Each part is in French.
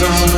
the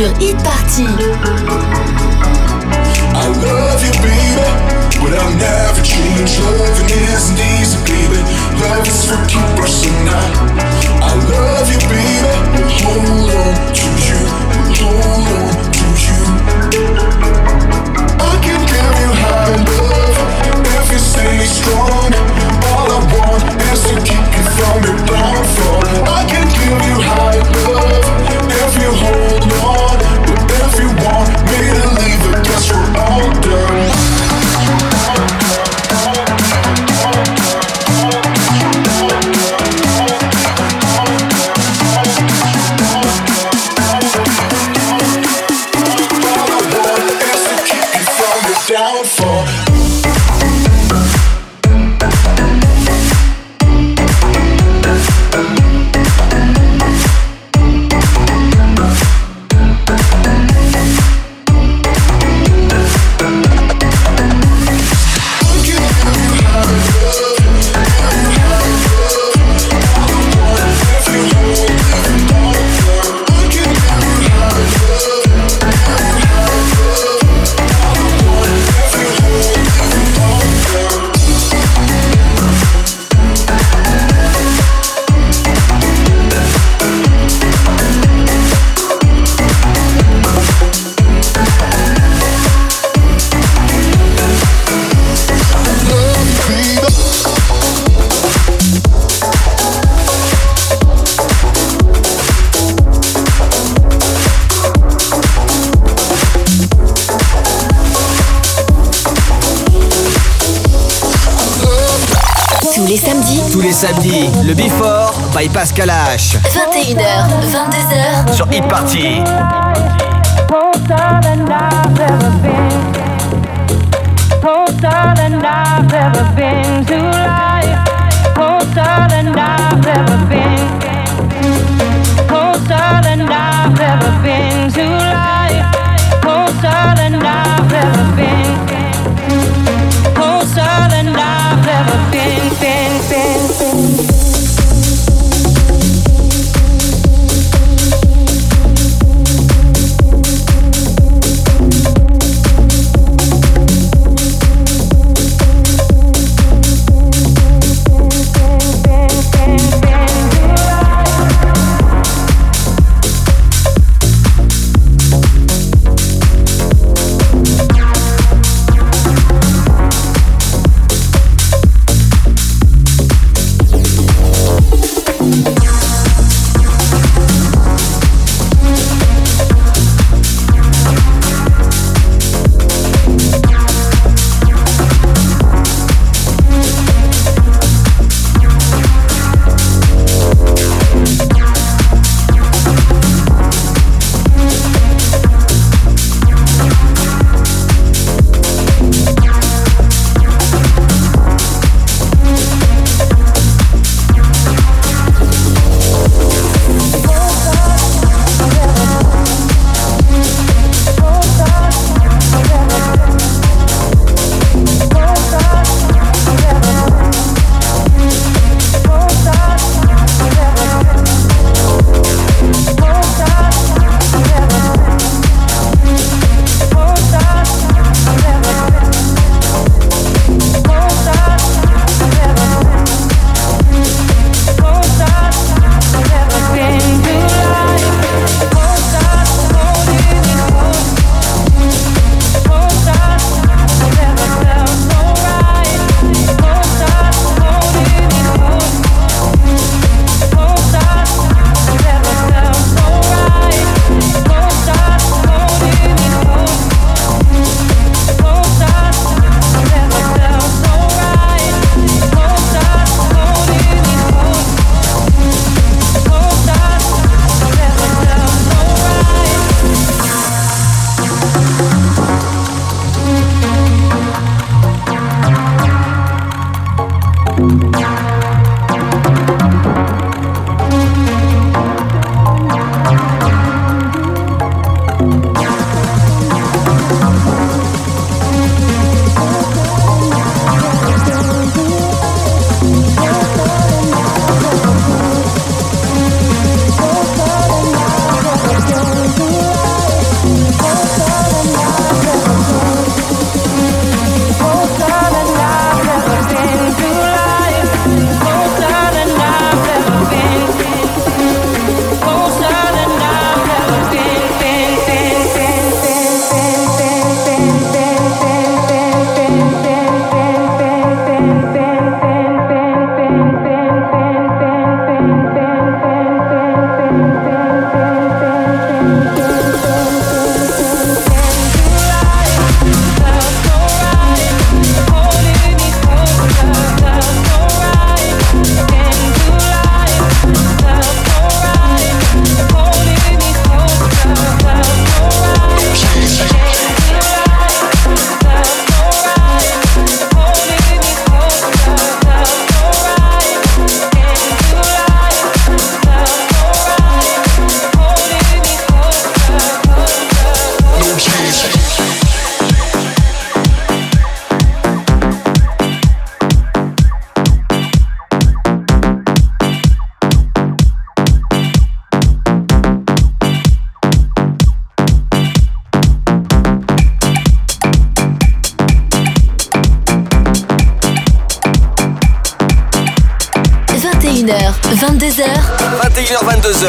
you eat 22h. 21h22h.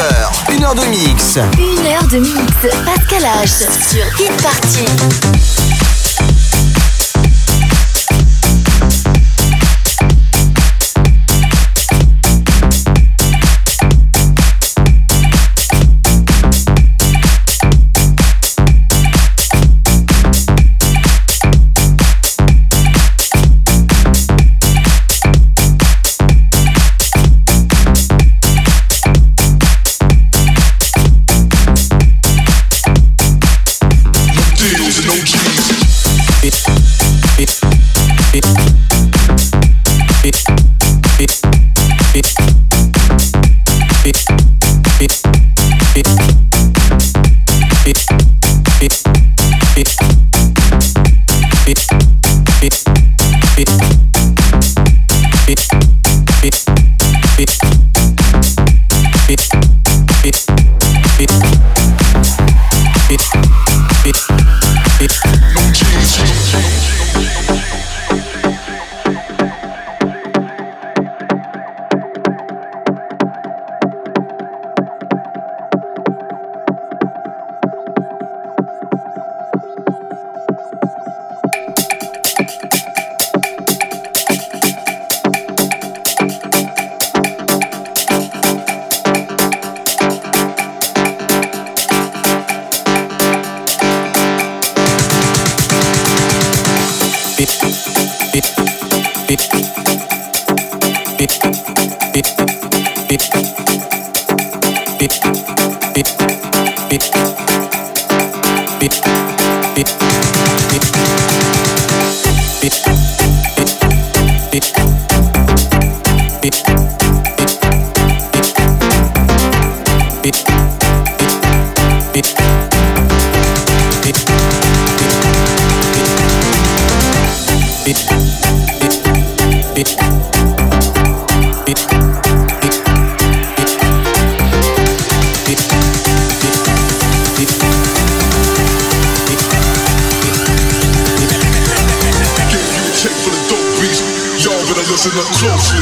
1h de mix. 1h de mix. Pascal H sur Hit Party. beat, beat, beat. close enough, close.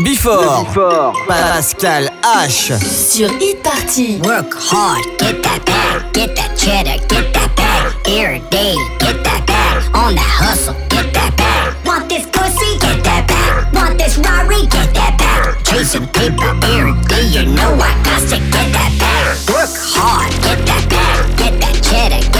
Le Bifort. Pascal H. Sur Hit Party. Work hard, get that bag. Get that cheddar, get that bag. Every day, get that bag. On that hustle, get that bag. Want this pussy, get that bag. Want this Rari, get that bag. Chasing paper every day, you know I got to get that bag. Work hard, get that bag. Get that cheddar, get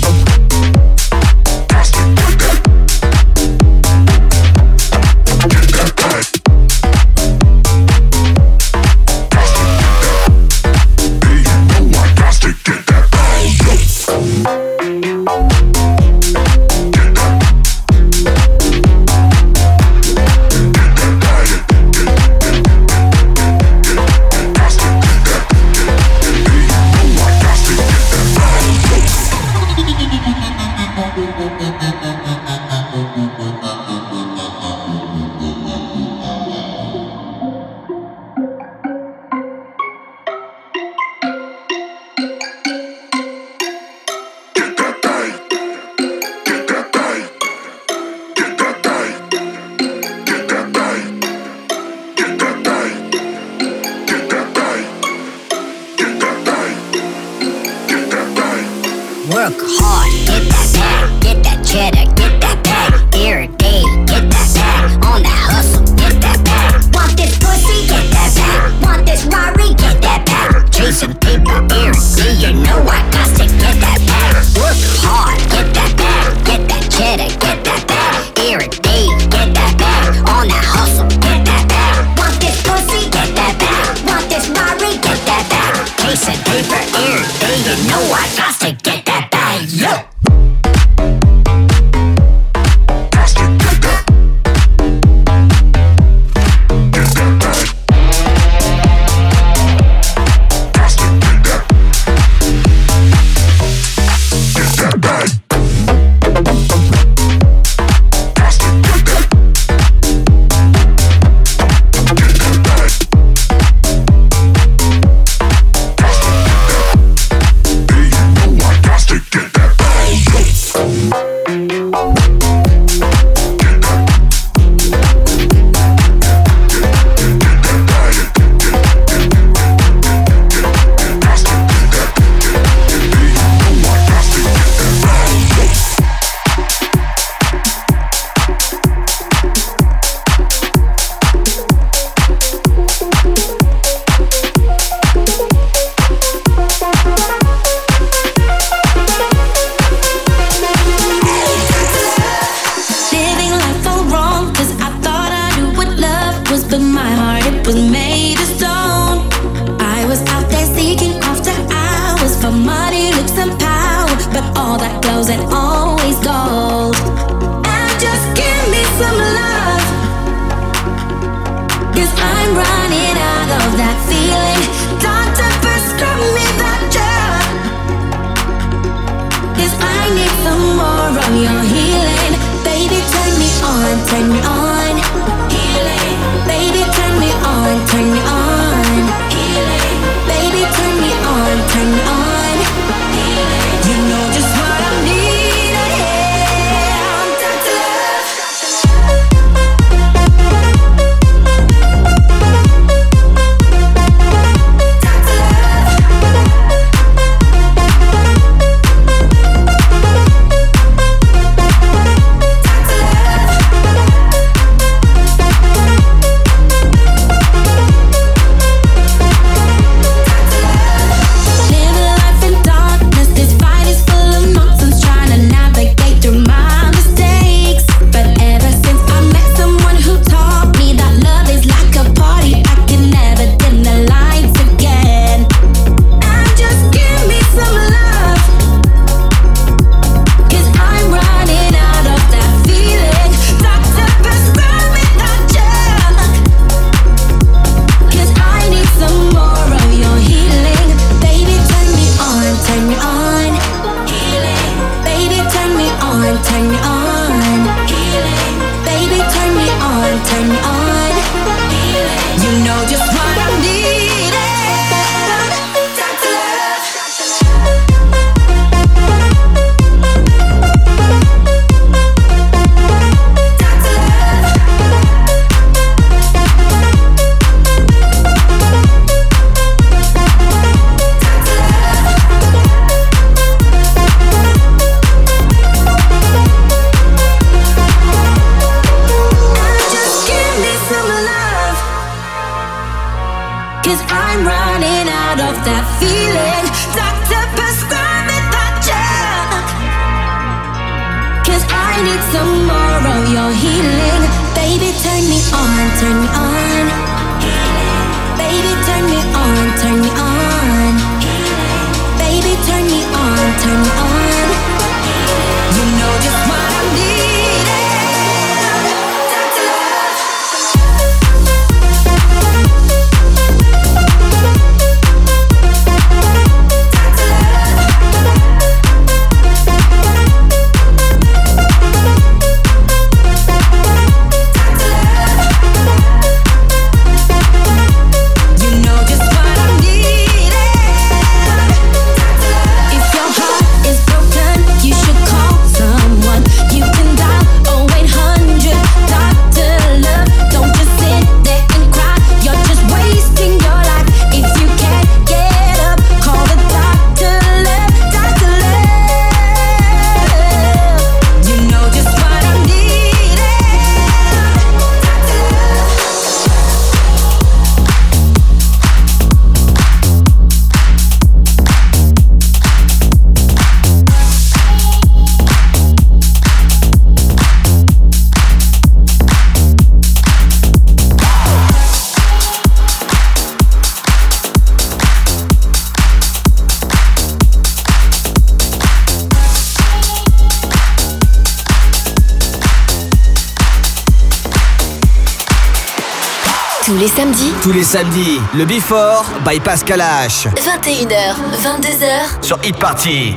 les samedis. Tous les samedis, le Before by Pascal H. 21h, 22h. Sur Hit Party.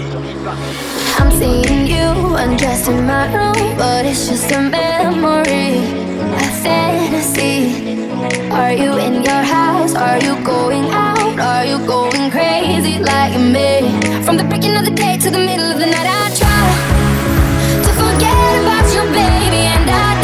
I'm seeing you undressed in my room, but it's just a memory, a fantasy. Are you in your house? Are you going out? Are you going crazy like me? From the breaking of the day to the middle of the night, I try to forget about you, baby, and I.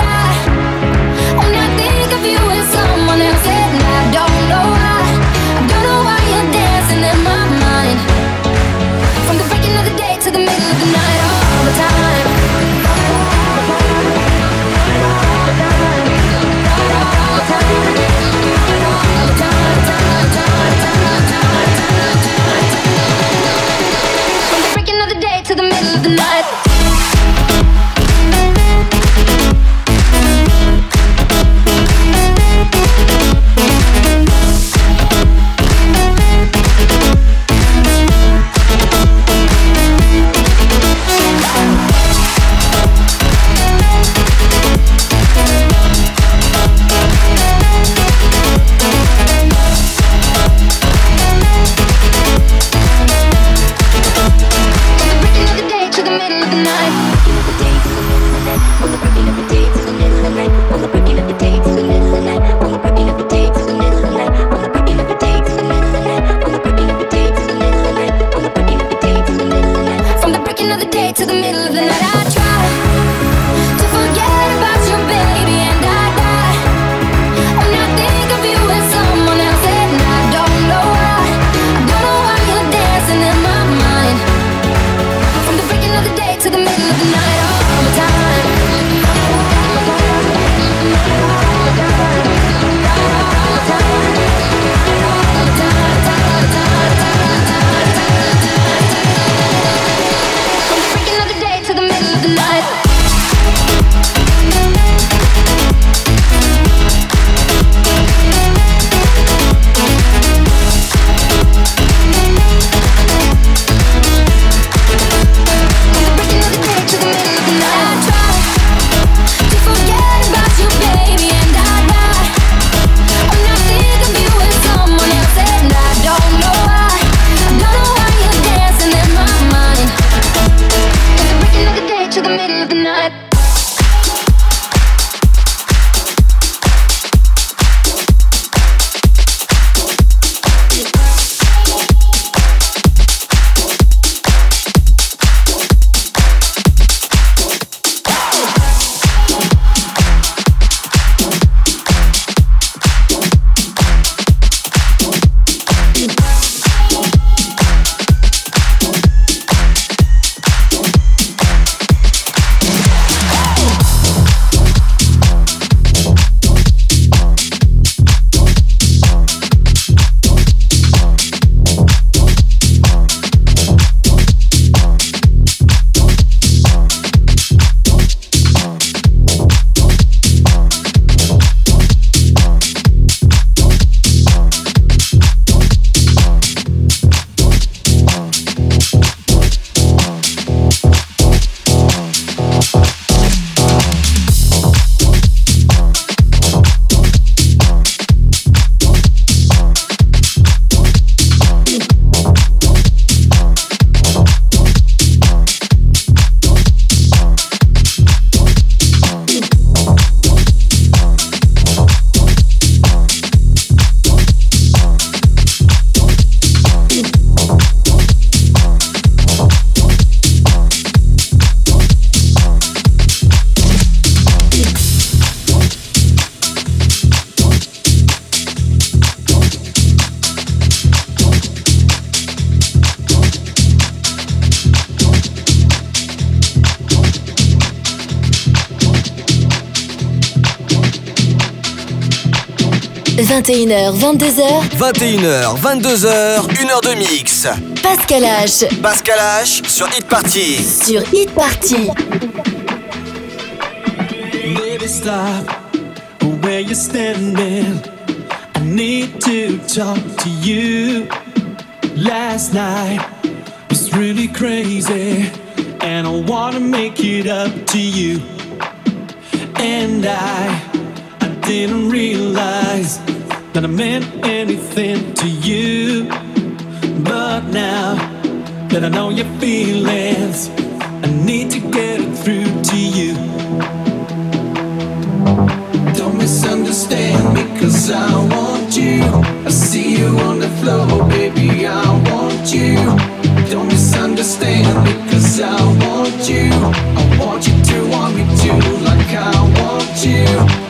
21h, 22h. 21h, 22h, 1h de mix. Pascal H. Pascal H sur Hit Party. Sur Hit Party. Baby, stop where you're standing. I need to talk to you. Last night was really crazy, and I wanna make it up to you. And I, I didn't realize that I meant anything to you. But now that I know your feelings, I need to get it through to you. Don't misunderstand me, cause I want you. I see you on the floor, baby, I want you. Don't misunderstand me, cause I want you. I want you to want me too, like I want you.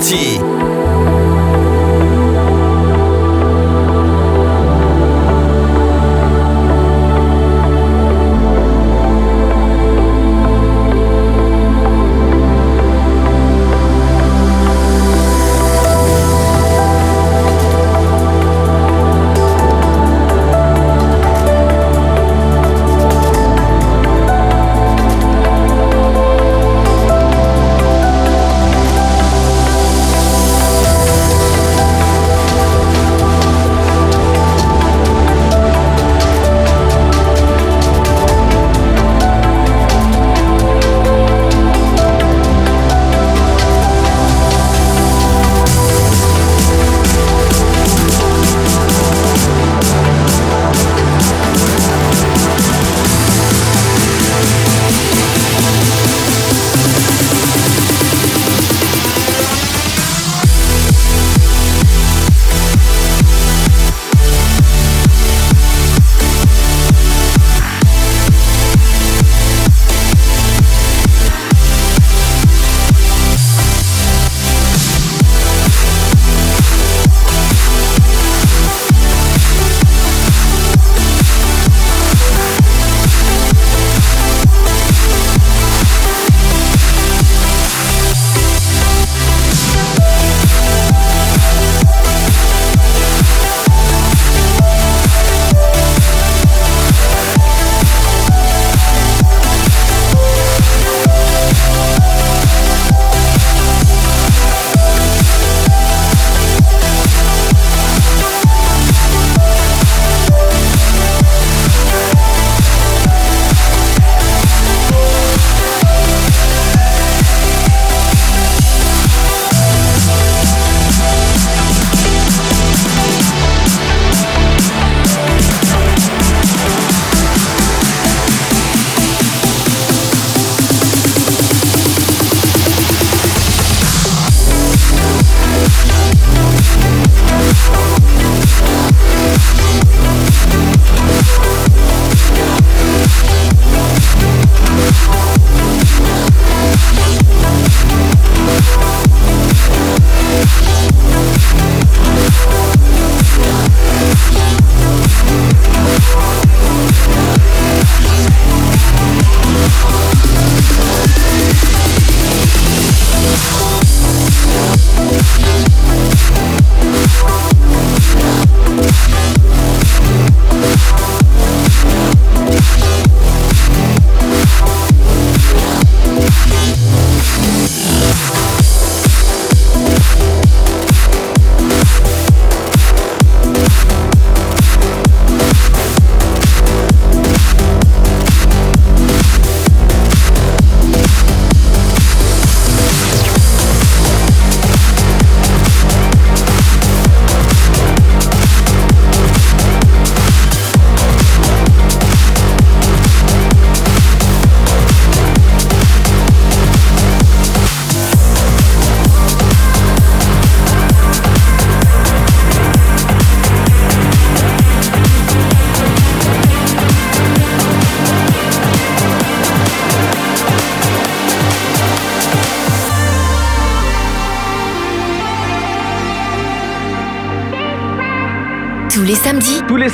Sur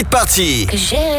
Hit Party. J'ai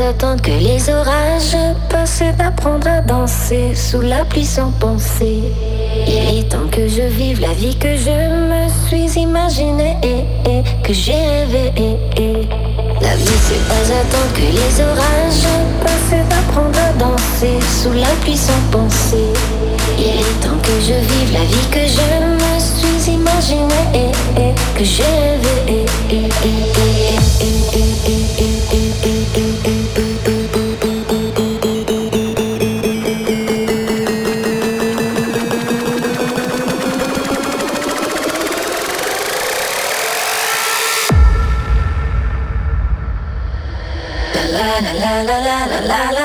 attendre que les orages passent d'apprendre à danser sous la pluie sans penser. Il est temps que je vive la vie que je me suis imaginée et, que j'ai rêvé. La vie c'est pas attendre que les orages passent d'apprendre à danser sous la pluie sans penser. Il est temps que je vive la vie que je me suis imaginée et, que j'ai rêvé. la la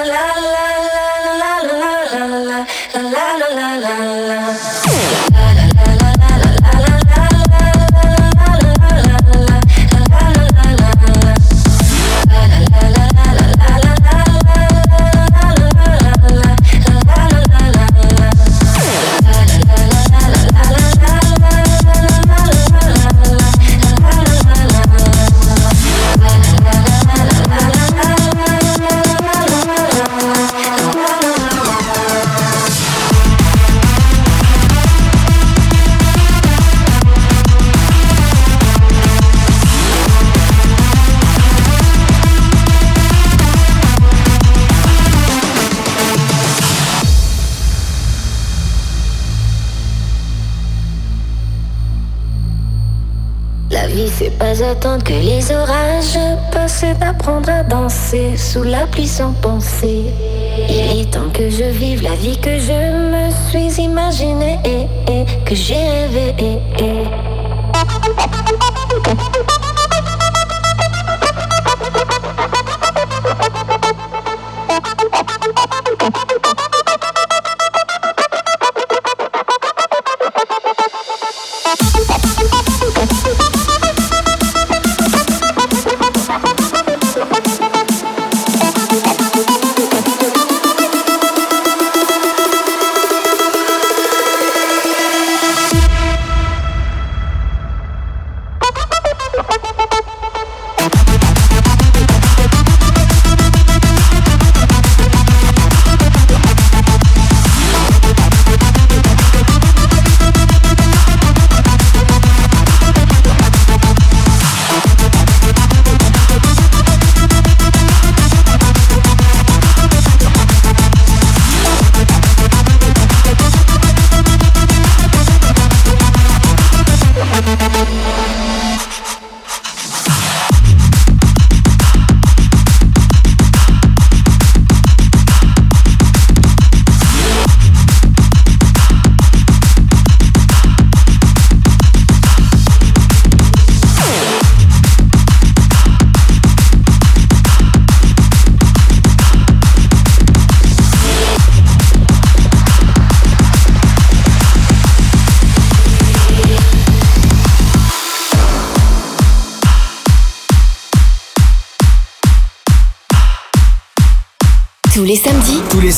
attendre que les orages passent d'apprendre à danser sous la pluie sans penser. Il est temps que je vive la vie que je me suis imaginée et, que j'ai rêvé.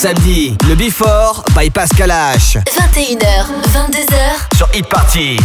Samedi, le Before by Pascal H. 21h, 22h sur Hit Party.